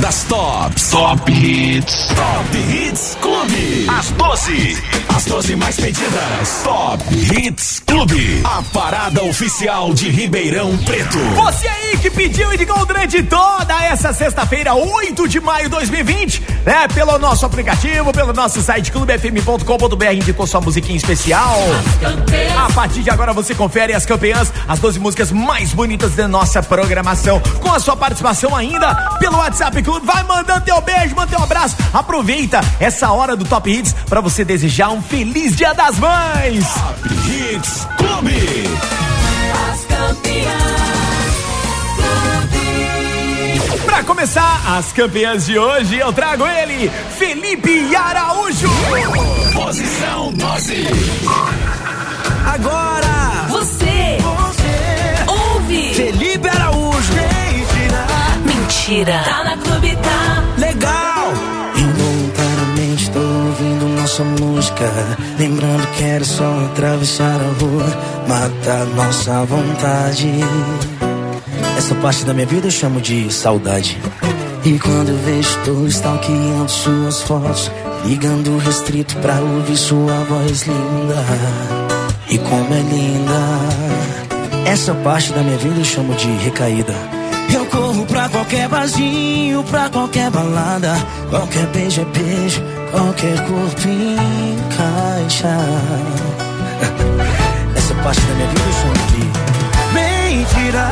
das tops. Top Hits. Top Hits Clube. As 12. As 12 mais pedidas. Top Hits Clube. A parada oficial de Ribeirão Preto. Você aí que pediu e ligou durante toda essa sexta-feira, 8 de maio de 2020, né? Pelo nosso aplicativo, pelo nosso site clubefm.com.br, indicou sua musiquinha especial. A partir de agora você confere as campeãs, as 12 músicas mais bonitas da nossa programação. Com a sua participação ainda pelo WhatsApp Clube. Vai mandando teu beijo, manda teu abraço. Aproveita essa hora do Top Hits para você desejar um feliz Dia das Mães. Top Hits Clube. As campeãs. Pra começar, as campeãs de hoje, eu trago ele, Felipe Araújo. Posição 12. Agora, Você você, ouve. Felipe Araújo. Mentira. Tá na clube, tá? Legal. Nossa música. Lembrando que era só atravessar a rua Matar nossa vontade. Essa parte da minha vida eu chamo de saudade. E quando eu vejo tô stalkeando suas fotos Ligando restrito pra ouvir sua voz linda. E como é linda. Essa parte da minha vida eu chamo de recaída. Eu corro pra qualquer barzinho, pra qualquer balada. Qualquer beijo é beijo, qualquer corpo encaixa. Essa parte da minha vida eu chamo de mentira.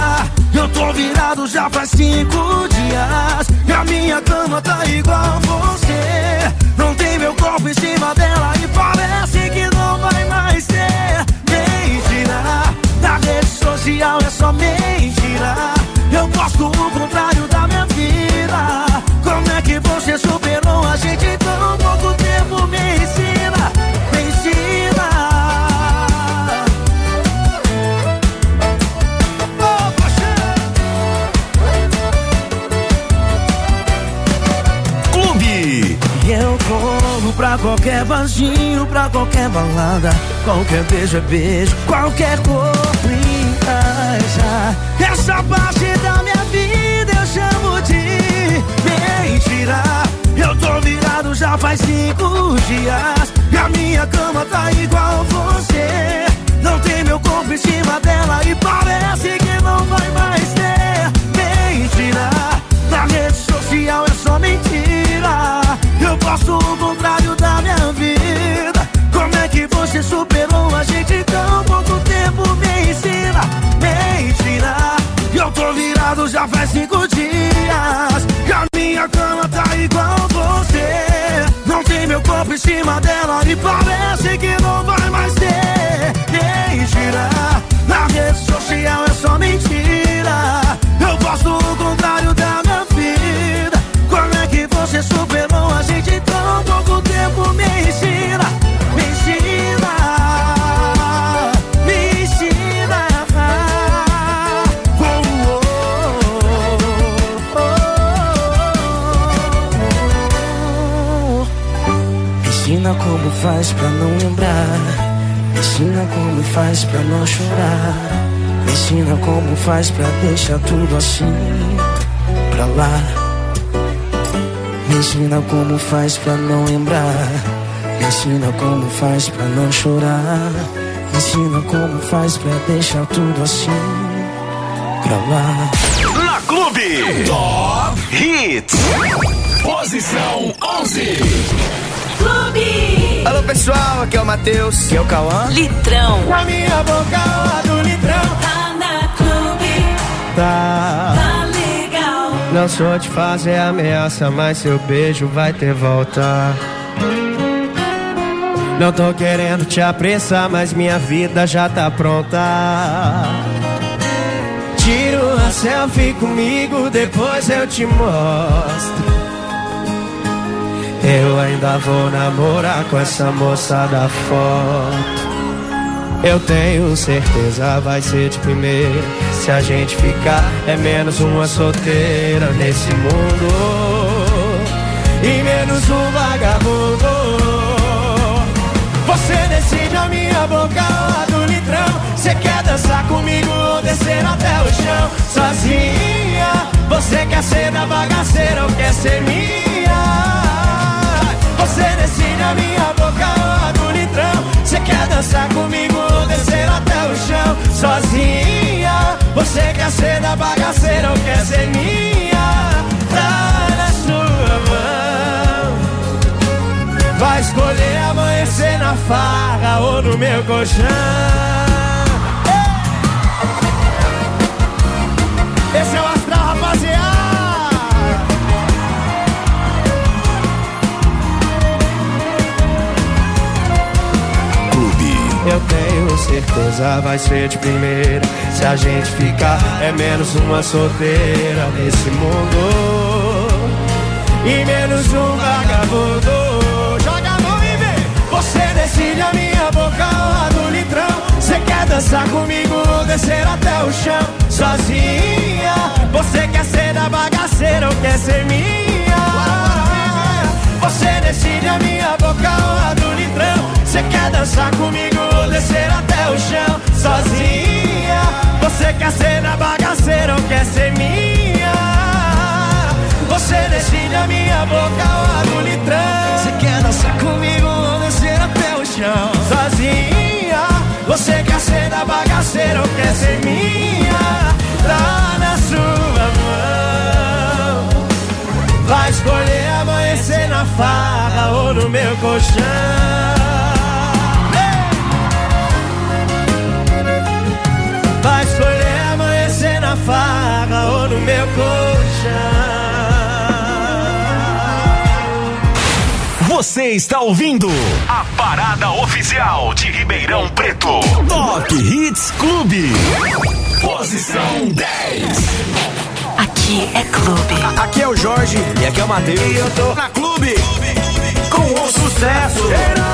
Eu tô virado já faz cinco dias. E a minha cama tá igual você. Não tem meu corpo em cima dela e parece que não vai mais ter. Mentira. Na rede social é só mentira. Eu gosto o contrário da minha vida. Como é que você superou a gente em tão pouco tempo? Me ensina, me ensina. Oh, paixão. Clube. E eu corro pra qualquer barzinho, pra qualquer balada. Qualquer beijo é beijo, qualquer corpo encaixa. Essa parte da Eu tô virado já faz cinco dias. E a minha cama tá igual você. Não tem meu corpo em cima dela e parece que não vai mais ter. Mentira. Na rede social é só mentira. Eu posto o contrário da minha vida. Como é que você superou a gente tão pouco tempo? Me ensina, mentira. Tô virado já faz cinco dias. E a minha cama tá igual você. Não tem meu corpo em cima dela e parece que não vai mais ter. Como faz pra deixar tudo assim pra lá. Me ensina como faz pra não lembrar. Me ensina como faz pra não chorar. Me ensina como faz pra deixar tudo assim pra lá. Na Clube. Top Hits. Posição 11. Clube. Alô pessoal, aqui é o Matheus. Aqui é o Cauã. Litrão. Na minha boca do litrão. Tá legal. Não sou de fazer ameaça, mas seu beijo vai ter volta. Não tô querendo te apressar, mas minha vida já tá pronta. Tira uma selfie comigo, depois eu te mostro. Eu ainda vou namorar com essa moça da foto. Eu tenho certeza vai ser de primeira. Se a gente ficar, é menos uma solteira nesse mundo. E menos um vagabundo. Você decide a minha boca lá do litrão. Você quer dançar comigo ou descer até o chão? Sozinha, Você quer ser da bagaceira ou quer ser minha? Você decide a minha boca ou a. Você quer dançar comigo ou descer até o chão sozinha? Você quer ser da bagaceira ou quer ser minha? Tá na sua mão. Vai escolher amanhecer na farra ou no meu colchão. Certeza vai ser de primeira. Se a gente ficar, é menos uma solteira nesse mundo. E menos um vagabundo. Joga a mão e vem. Você decide a minha boca a do litrão. Você quer dançar comigo ou descer até o chão sozinha? Você quer ser da bagaceira ou quer ser minha? Você decide a minha boca a do litrão. Você quer dançar comigo ou descer até o chão sozinha? Você quer ser da bagaceira ou quer ser minha? Você decide a minha boca ou a do litrão. Você quer dançar comigo ou descer até o chão sozinha? Você quer ser da bagaceira ou quer ser minha? Tá na sua mão. Vai escolher amanhecer na farra ou no meu colchão. Farra ou no meu colchão. Você está ouvindo a parada oficial de Ribeirão Preto. Top Hits Clube. Posição 10. Aqui é clube. Aqui é o Jorge e aqui é o Matheus. E eu tô na clube com o sucesso. Tá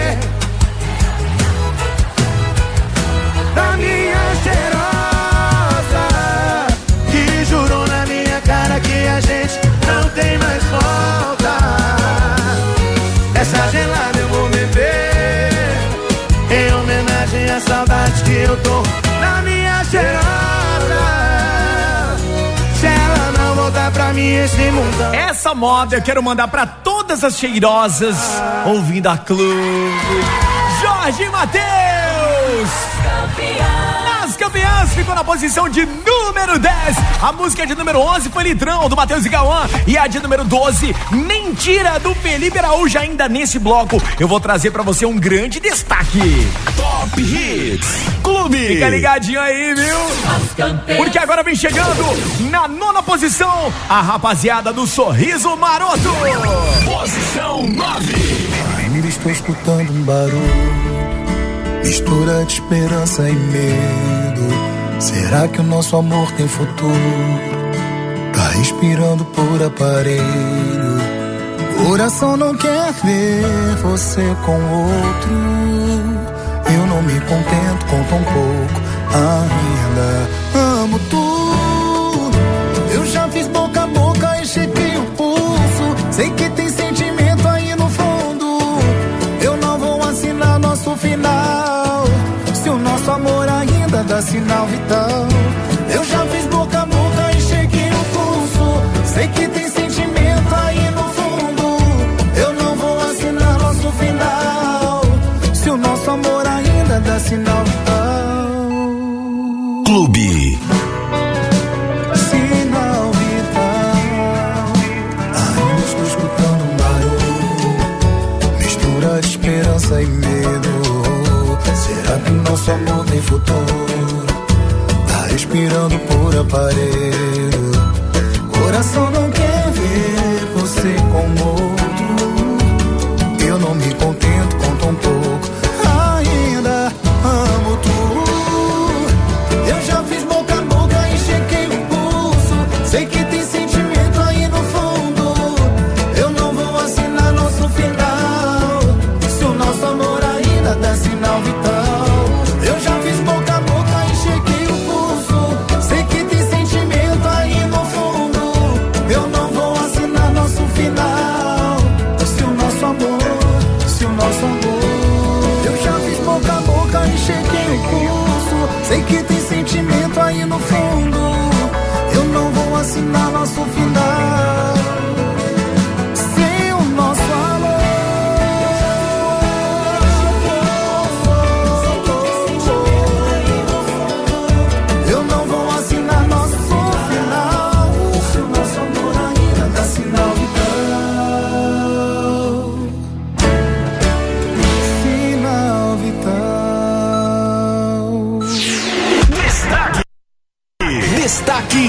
Essa moda eu quero mandar pra todas as cheirosas ouvindo a clube. Jorge Matheus! Nas Colombians ficou na posição de número 10. A música de número 11 foi Litrão, do Matheus e Gauan. E a de número 12, Mentira, do Felipe Araújo. Ainda nesse bloco, eu vou trazer pra você um grande destaque. Top Hits Clube. Fica ligadinho aí, viu? Porque agora vem chegando na nona posição a rapaziada do Sorriso Maroto. Posição 9. Ainda estou escutando um barulho, mistura de esperança e medo. Será que o nosso amor tem futuro? Tá respirando por aparelho. Coração não quer ver você com outro. Contento com tão pouco ainda. Amo tu. Eu já fiz boca a boca e chequei o pulso. Sei que tem sentimento aí no fundo. Eu não vou assinar nosso final. Se o nosso amor ainda dá sinal vital. Futuro? Tá respirando por aparelho. Coração não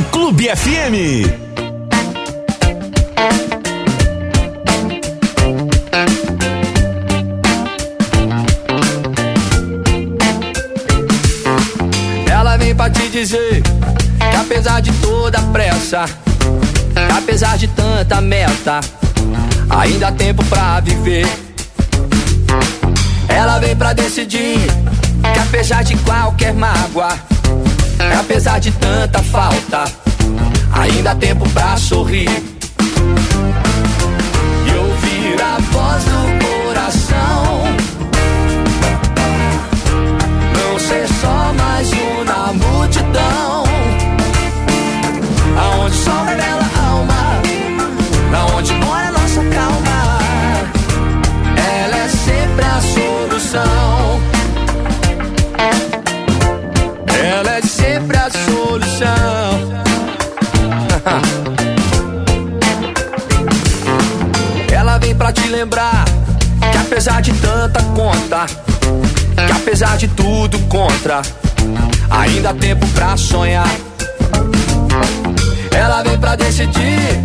Clube FM. Ela vem pra te dizer que apesar de toda a pressa, apesar de tanta meta, ainda há tempo pra viver. Ela vem pra decidir que apesar de qualquer mágoa, apesar de tanta falta, ainda há tempo pra sorrir. E ouvir a voz do coração. Não ser só mais um na multidão. Aonde o revela lembrar que apesar de tanta conta, que apesar de tudo contra, ainda há tempo pra sonhar. Ela vem pra decidir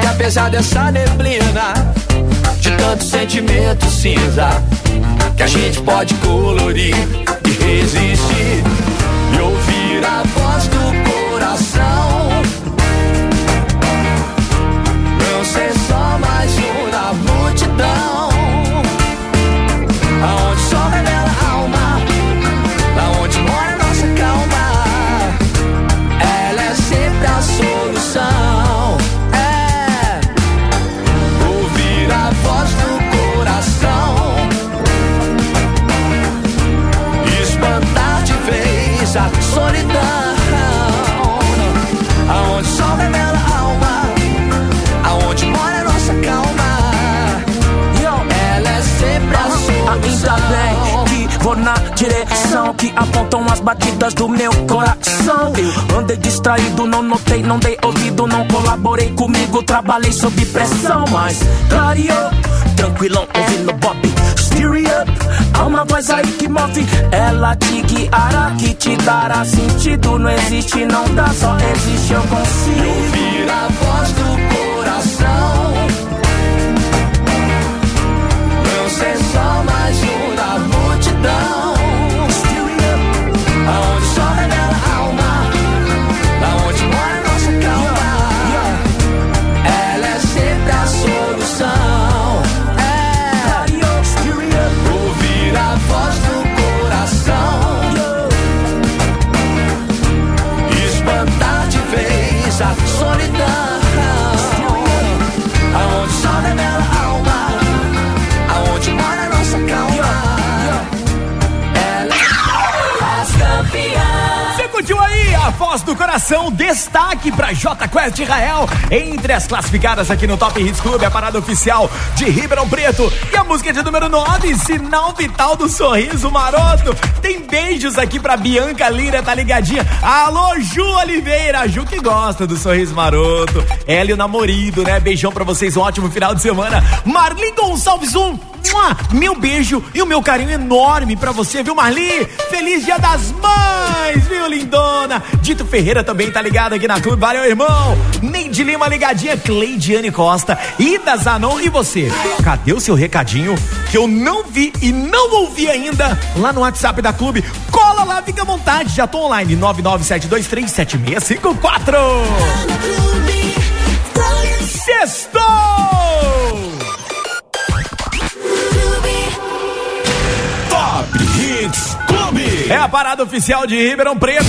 que apesar dessa neblina, de tanto sentimento cinza, que a gente pode colorir e resistir não dá, só existe, eu consigo. A solidão. Aonde só revela a curtiu aí a voz do coração? Destaque pra J Quest Israel entre as classificadas aqui no Top Hits Clube, a parada oficial de Ribeirão Preto. E a música de número 9, Sinal Vital do Sorriso Maroto. Tem beijos aqui pra Bianca Lira, tá ligadinha? Alô, Ju Oliveira, Ju que gosta do Sorriso Maroto. Ela e o namorido, né? Beijão pra vocês, um ótimo final de semana. Marli Gonçalves, um! Meu beijo e o meu carinho enorme pra você, viu, Marli? Feliz Dia das Mães, viu, lindona? Dito Ferreira também tá ligado aqui na clube. Valeu, irmão. Neide Lima ligadinha, Cleidiane Costa, Ida Zanon e você. Cadê o seu recadinho que eu não vi e não ouvi ainda lá no WhatsApp da clube? Cola lá, fica à vontade. Já tô online, 997237654. Sextou! É a parada oficial de Ribeirão Preto.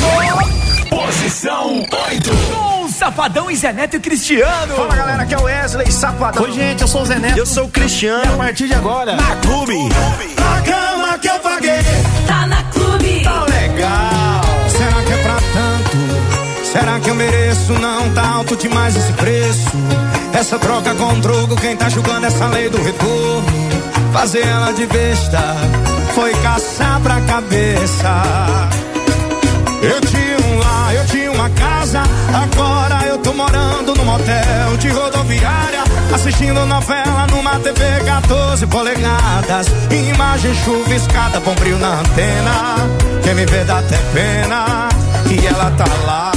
Posição 8. Com Safadão e Zé Neto e Cristiano. Fala galera, aqui é o Wesley Safadão. Oi, gente, eu sou o Zé Neto. Eu sou o Cristiano. E a partir de agora, Na Clube. A cama que eu paguei Tá na clube. tá legal. Será que é pra tanto? Será que eu mereço? Não tá alto demais esse preço. Essa troca com troco, quem tá julgando essa lei do retorno? Fazer ela de besta foi caçar pra cabeça. Eu tinha um lar, eu tinha uma casa. Agora eu tô morando num motel de rodoviária. Assistindo novela numa TV 14 polegadas. Imagem chuviscada, bom brilho na antena. Quem me vê dá até pena. E ela tá lá.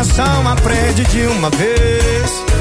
Coração aprende de uma vez.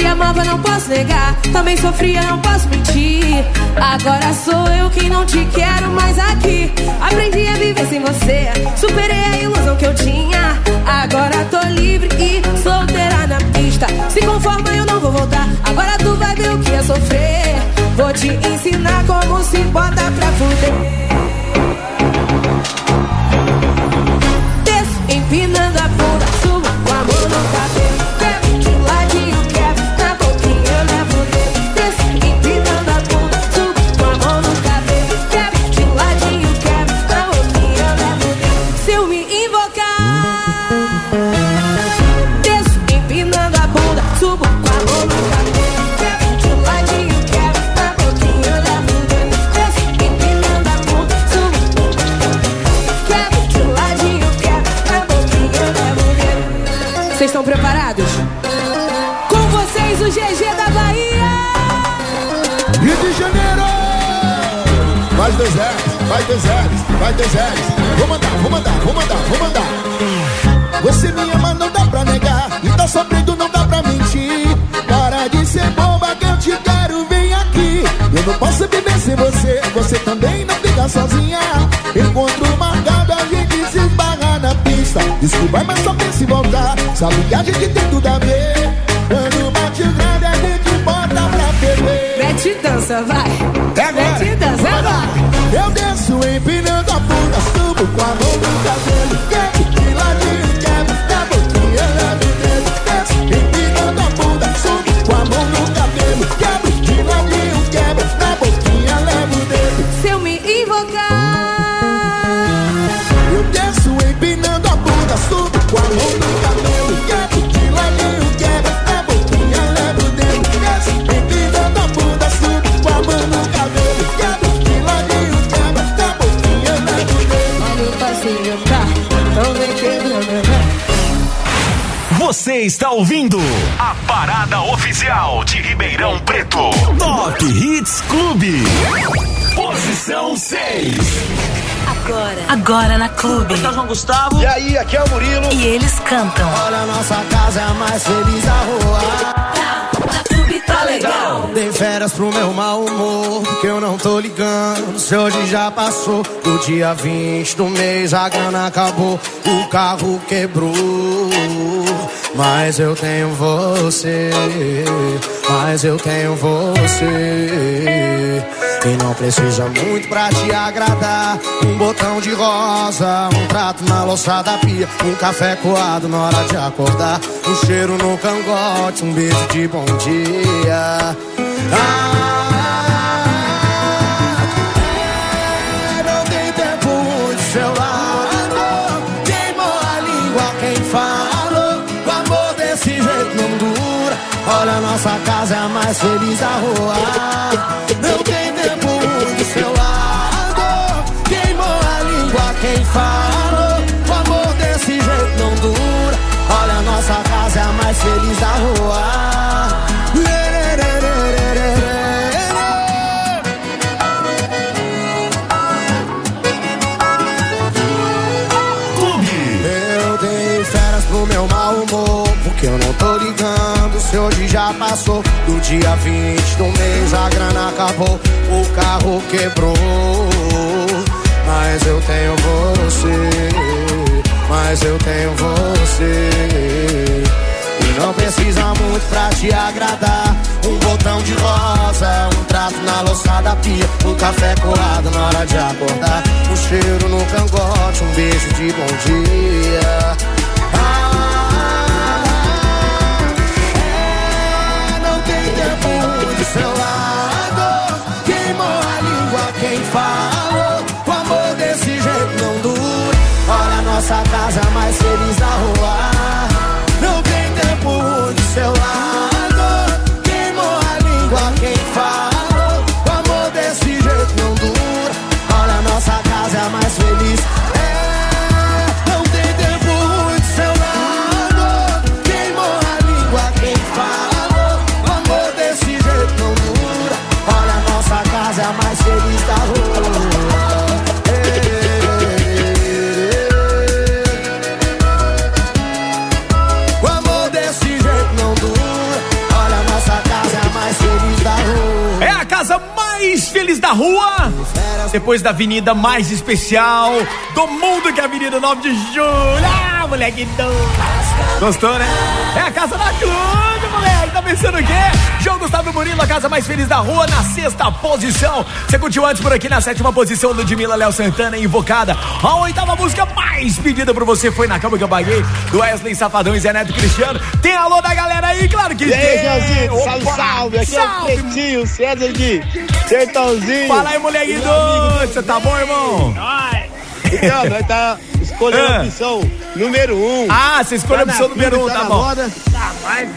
te amava, não posso negar. Também sofria, não posso mentir. Agora sou eu quem não te quero mais aqui. Aprendi a viver sem você. Superei a ilusão que eu tinha. Agora tô livre e solteira na pista. Se conforma, eu não vou voltar. Agora tu vai ver o que é sofrer. Vou te ensinar como se bota pra fuder. Empinando vai dois R's, vai dois R's. Vou mandar, vou mandar, vou mandar, vou mandar. Você me ama, não dá pra negar. E tá sofrendo, não dá pra mentir. Para de ser boba que eu te quero, vem aqui. Eu não posso viver sem você, você também não fica sozinha. Encontro marcado, a gente se esbarra na pista. Desculpa, mas só pensa em voltar. Sabe que a gente tem tudo a ver. Quando bate o grande, a gente bota pra beber. Mete dança, vai! Está ouvindo a parada oficial de Ribeirão Preto. Top Hits Clube. Posição 6. Agora. Agora na Clube. João Gustavo. E aí, aqui é o Murilo. E eles cantam. Olha, nossa casa é a mais feliz da rua. Na Clube tá legal. Dei férias pro meu mau humor, que eu não tô ligando. Se hoje já passou, do dia 20 do mês a grana acabou, o carro quebrou. Mas eu tenho você, mas eu tenho você. E não precisa muito pra te agradar. Um botão de rosa, um prato na louça da pia, um café coado na hora de acordar, um cheiro no cangote, um beijo de bom dia. Ah, mais feliz da rua. Não tem tempo do seu lado. Queimou a língua quem falou. O amor desse jeito não dura. Olha, nossa casa é a mais feliz da rua. Pro meu mau humor, porque eu não tô ligando se hoje já passou. Dia 20 do mês a grana acabou, o carro quebrou. Mas eu tenho você, mas eu tenho você. E não precisa muito pra te agradar. Um botão de rosa, um trato na louça da pia, um café colado na hora de acordar. Um cheiro no cangote, um beijo de bom dia. Seu lado. Queimou a língua quem casa Depois da avenida mais especial do mundo, que é a Avenida 9 de Julho. Ah, moleque doido. Gostou, né? É a casa da clube, moleque. Pensando o quê? João Gustavo Murilo, a casa mais feliz da rua, na sexta posição. Você curtiu antes por aqui na sétima posição, Ludmilla Léo Santana, invocada. A oitava música mais pedida por você foi Na Cama Que Eu Paguei, do Wesley Safadão e Zé Neto Cristiano. Tem alô da galera aí, claro que E aí, tem. Joãozinho, salve, salve. Aqui salve. é o Pretinho, César de Sertãozinho. Fala aí, moleque doido. Você tá bom, irmão? Então, nós tá escolhendo Ah. a opção número um. Ah, você escolheu a Tá opção na número um, tá tá bom. moda.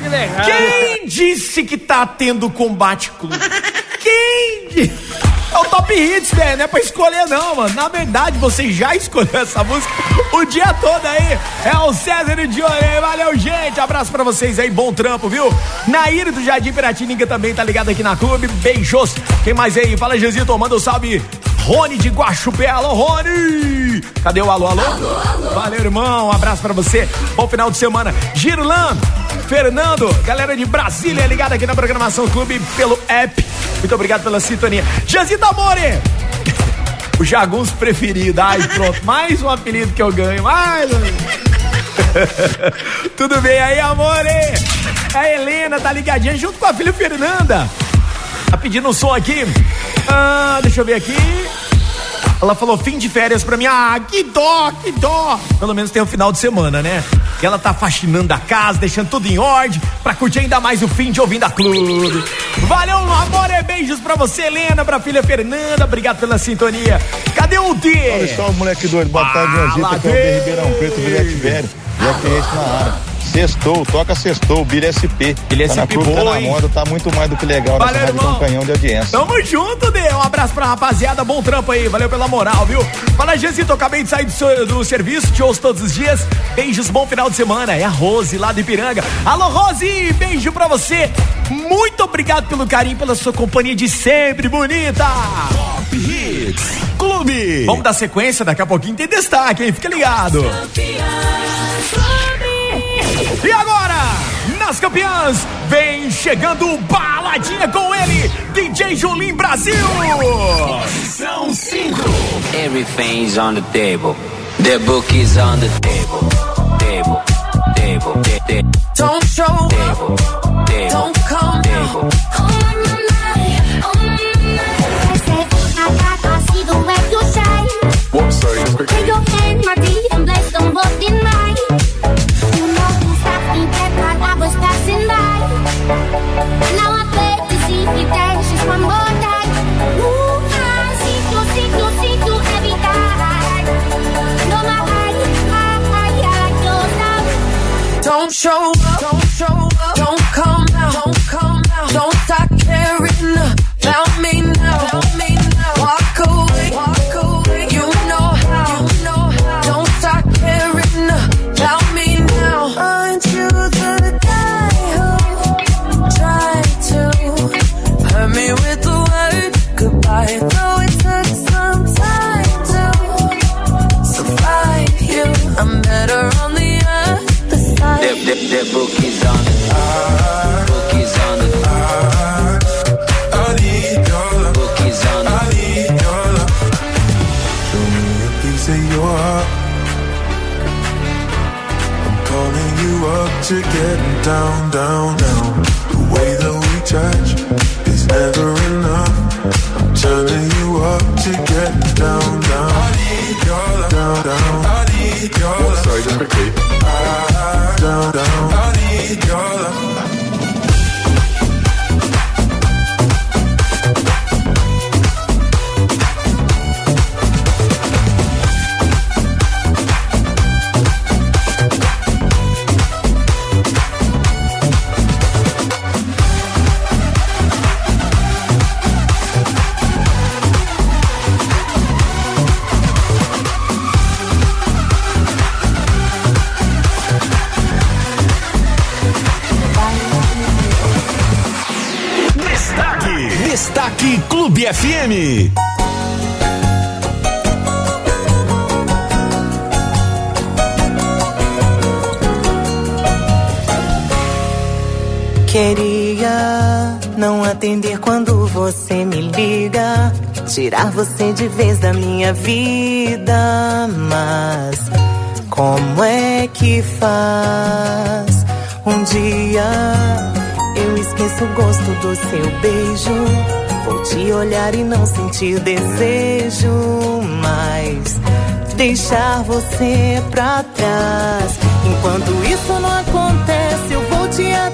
Que legal. Quem disse que tá tendo combate clube? Quem disse? É o Top Hits, velho, não é pra escolher não, mano. Na verdade, você já escolheu essa música o dia todo aí. É o César e Johnny. Valeu, gente. Abraço pra vocês aí, bom trampo, viu? Nair do Jardim Piratininga também tá ligado aqui na clube. Beijos. Quem mais aí? Fala, Jezito, manda um salve. Rony de Guaxupé. Alô, Rony! Cadê o alô, alô? Valeu, irmão. Um abraço pra você. Bom final de semana. Girlan, Fernando, galera de Brasília ligada aqui na programação Clube pelo app. Muito obrigado pela sintonia. Jazita Amore! O jagunço preferido. Ai, pronto. Mais um apelido que eu ganho. Tudo bem aí, amore? A Helena tá ligadinha junto com a filha Fernanda. Tá pedindo um som aqui. Ah, deixa eu ver aqui. Ela falou fim de férias pra mim. Ah, que dó, que dó. Pelo menos tem o final de semana, né? E ela tá faxinando a casa, deixando tudo em ordem pra curtir ainda mais o fim de ouvindo a clube. Valeu, amor, é beijos pra você, Helena, pra filha Fernanda. Obrigado pela sintonia. Cadê o D? Olha só, moleque doido. Boa tarde, Joãozito. Aqui é o D. Ribeirão Preto, Bilhete Velho. Já cliente na área. Sextou, toca sextou, Bilha SP. Bilha tá na SP clube, tá na moda, tá muito mais do que legal Valeu, nessa rádio irmão. com canhão de audiência. Tamo junto, Dê. Um abraço pra rapaziada. Bom trampo aí. Valeu pela moral, viu? Fala, Gesito. Eu acabei de sair do, seu- do serviço. Te ouço todos os dias. Beijos, bom final de semana. É a Rose lá do Ipiranga. Alô, Rose. Beijo pra você. Muito obrigado pelo carinho, pela sua companhia de sempre. Bonita. Top Hits Clube. Vamos dar sequência. Daqui a pouquinho tem destaque, hein? Fica ligado. E agora, nas campeãs, vem chegando baladinha com ele, DJ Julim Brasil. São cinco. Everything's on the table. The book is on the table. Table. Table. ta- ta- Don't show Table. Table. Don't come Table. Down, down, FM. Queria não atender quando você me liga, tirar você de vez da minha vida, mas como é que faz? Um dia eu esqueço o gosto do seu beijo, vou te olhar e não sentir desejo, mas deixar você pra trás. Enquanto isso não acontece, eu vou te atendendo,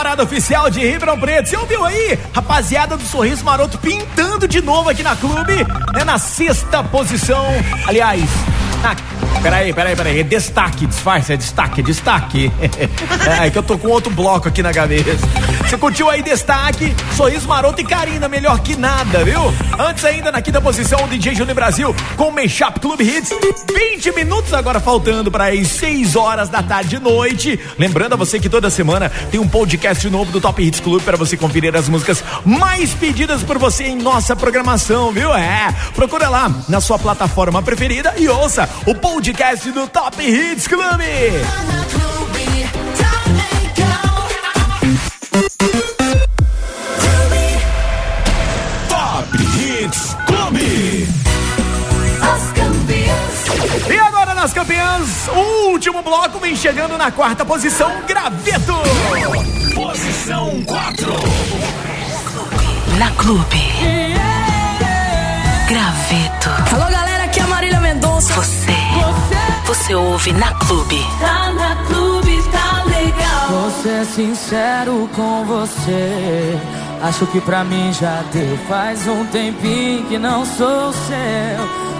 parada oficial de Ribeirão Preto. Você ouviu aí? Rapaziada do Sorriso Maroto pintando de novo aqui na clube, né? Na sexta posição. Aliás, na. Peraí, peraí, peraí. É destaque, disfarce, é destaque, é destaque. É, é que eu tô com outro bloco aqui na cabeça. Você curtiu aí destaque, Sorriso Maroto e Karina, melhor que nada, viu? Antes ainda, na quinta posição, o DJ Júnior Brasil com o Mashup Clube Hits. 20 minutos agora faltando para as 6 horas da tarde e noite. Lembrando a você que toda semana tem um podcast novo do Top Hits Clube para você conferir as músicas mais pedidas por você em nossa programação, viu? É, procura lá na sua plataforma preferida e ouça o podcast do Top Hits Clube. Campeãs, o último bloco vem chegando na quarta posição, Graveto. Posição 4. Na clube. Graveto. Alô, galera, aqui é a Marília Mendonça. Você. Você ouve na clube. Tá na clube, tá legal. Vou ser sincero com você. Acho que pra mim já deu. Faz um tempinho que não sou seu.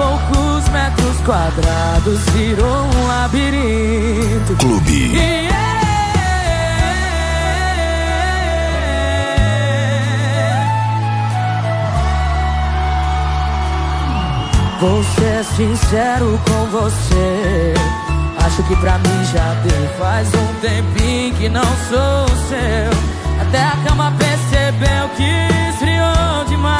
Poucos metros quadrados virou um labirinto. Clube. E Vou ser sincero com você. Acho que pra mim já deu. Faz um tempinho que não sou seu. Até a cama percebeu que esfriou demais.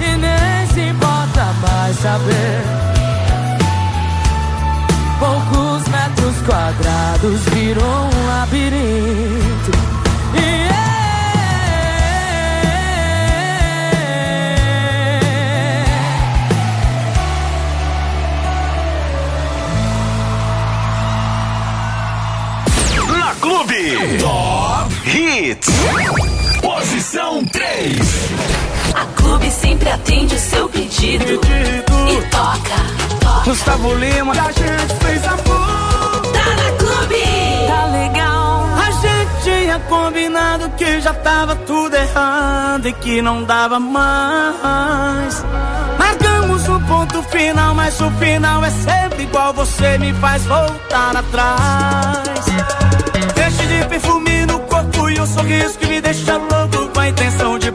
E nem se importa mais saber. Poucos metros quadrados virou um labirinto. Na Clube. Top Hits. Posição 3. Sempre atende o seu pedido. E toca. Gustavo Lima, a gente fez amor. Tá na Clube. Tá legal. A gente tinha combinado que já tava tudo errado e que não dava mais. Marcamos um ponto final, mas o final é sempre igual. Você me faz voltar atrás. Deixe de perfume no corpo e um sorriso que me deixa louco com a intenção de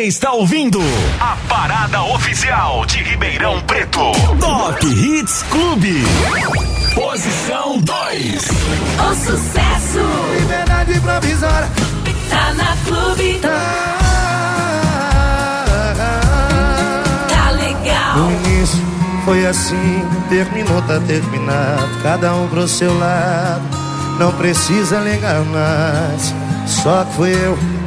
Você está ouvindo a parada oficial de Ribeirão Preto. Top Hits Clube. Posição 2. O sucesso Liberdade provisória. tá na clube. Tá legal. No início foi assim, terminou, tá terminado. Cada um pro seu lado, não precisa ligar mais. Só que fui eu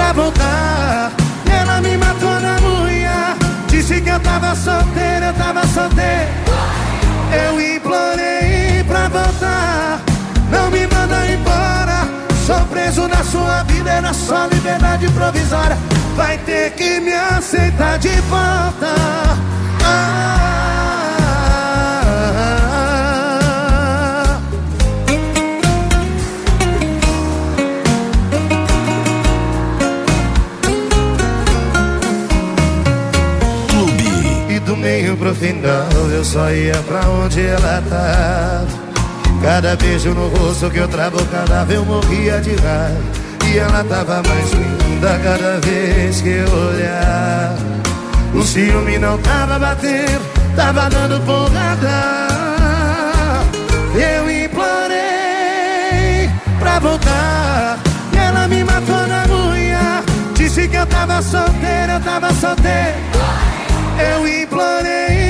Pra voltar. E ela me matou na unha. Disse que eu tava solteiro, eu tava solteiro. Eu implorei pra voltar. Não me manda embora. Sou preso na sua vida, era só liberdade provisória. Vai ter que me aceitar de volta. Ah, só ia pra onde ela tava. Cada beijo no rosto que eu travo cada eu morria de raiva. E ela tava mais linda cada vez que eu olhava. O ciúme não tava batendo, tava dando porrada. Eu implorei pra voltar. E ela me matou na unha. Disse que eu tava solteiro, eu tava solteiro. Eu implorei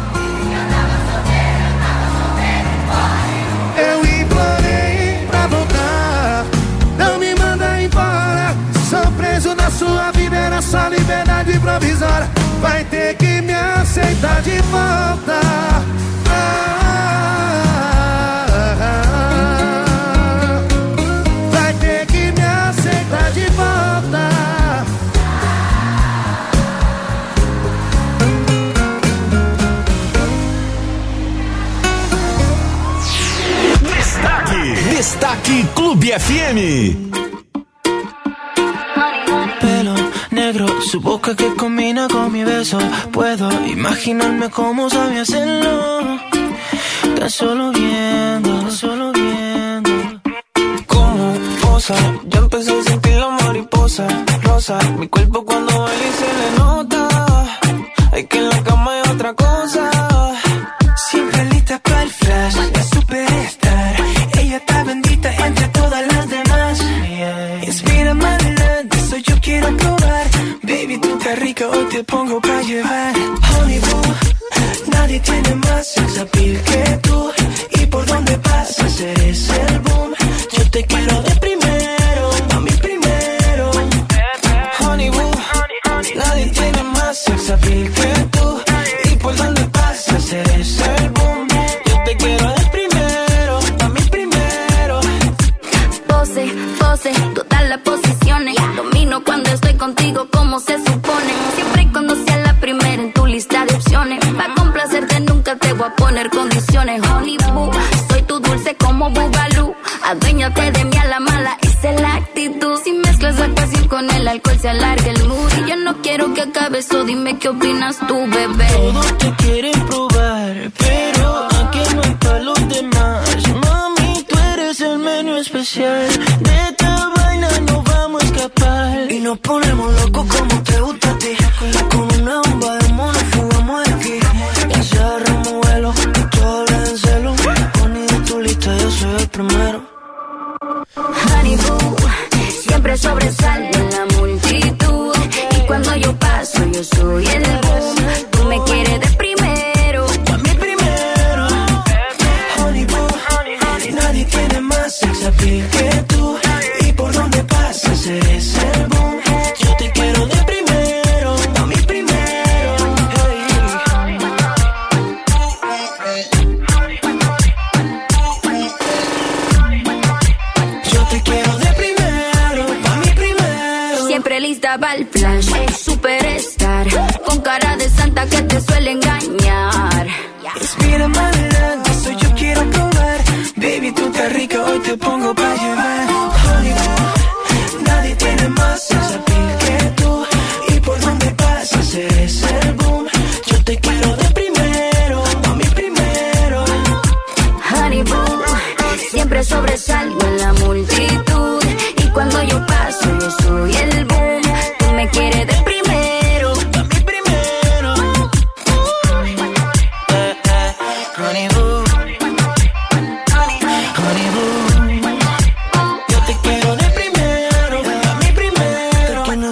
Sua vida, era só liberdade provisória. Vai ter que me aceitar de volta. Vai ter que me aceitar de volta. Destaque. Destaque Clube FM. Su boca que combina con mi beso. Puedo imaginarme cómo sabe hacerlo. Tan solo viendo, tan solo viendo. Como posa, ya empecé a sentir la mariposa rosa. Mi cuerpo cuando baila y se le nota. Hay que en la cama hay otra cosa. Siempre lista para el flash, 也碰过半月弯，和你不，那一天的马戏。Qué opinas tú, bebé. Todos te quieren probar, pero aquí no hay para los demás. Mami, tú eres el menú especial. De esta vaina no vamos a escapar. Y nos ponemos locos como te gusta a ti. Con una bomba de mono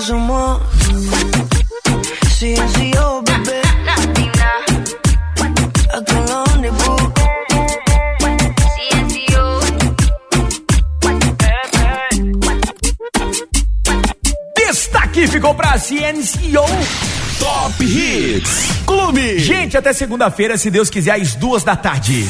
primero. Que no somos CNCO, bebé. Acá en la Honey boo. Destaque ficou pra CNCO. Top Hits Clube. Gente, até segunda-feira, se Deus quiser, às duas da tarde.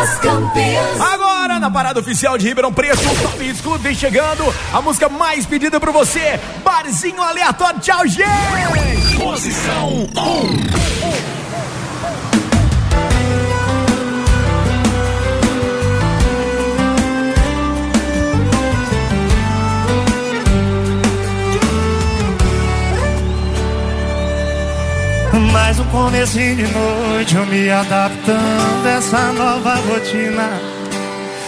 As campeãs. Agora, na parada oficial de Ribeirão Preto, o Top Clube vem chegando. A música mais pedida por você: Barzinho Aleatório. Tchau, gente! Posição 1. Mais um comecinho de noite, eu me adaptando a essa nova rotina.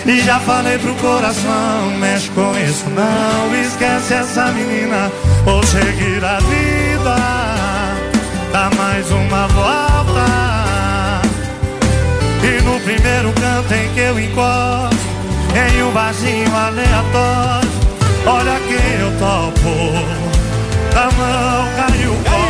E já falei pro coração, mexe com isso não, esquece essa menina. Vou seguir a vida, dá mais uma volta. E no primeiro canto em que eu encosto, em um barzinho aleatório, olha quem eu topo. Da mão caiu o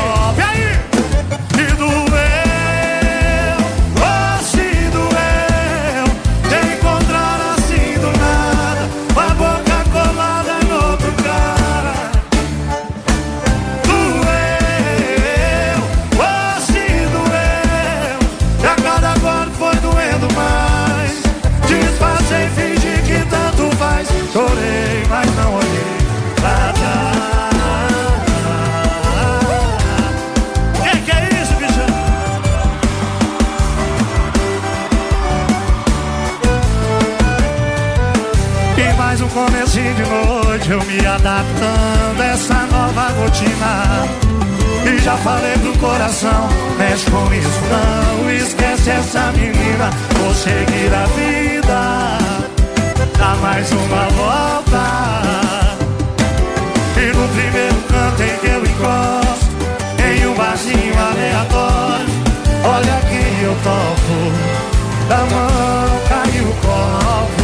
Eu me adaptando a essa nova rotina. E já falei pro coração Mexe com isso não Esquece essa menina. Vou seguir a vida Dá mais uma volta. E no primeiro canto em que eu encosto Em um barzinho aleatório Olha quem eu topo Da mão caiu o copo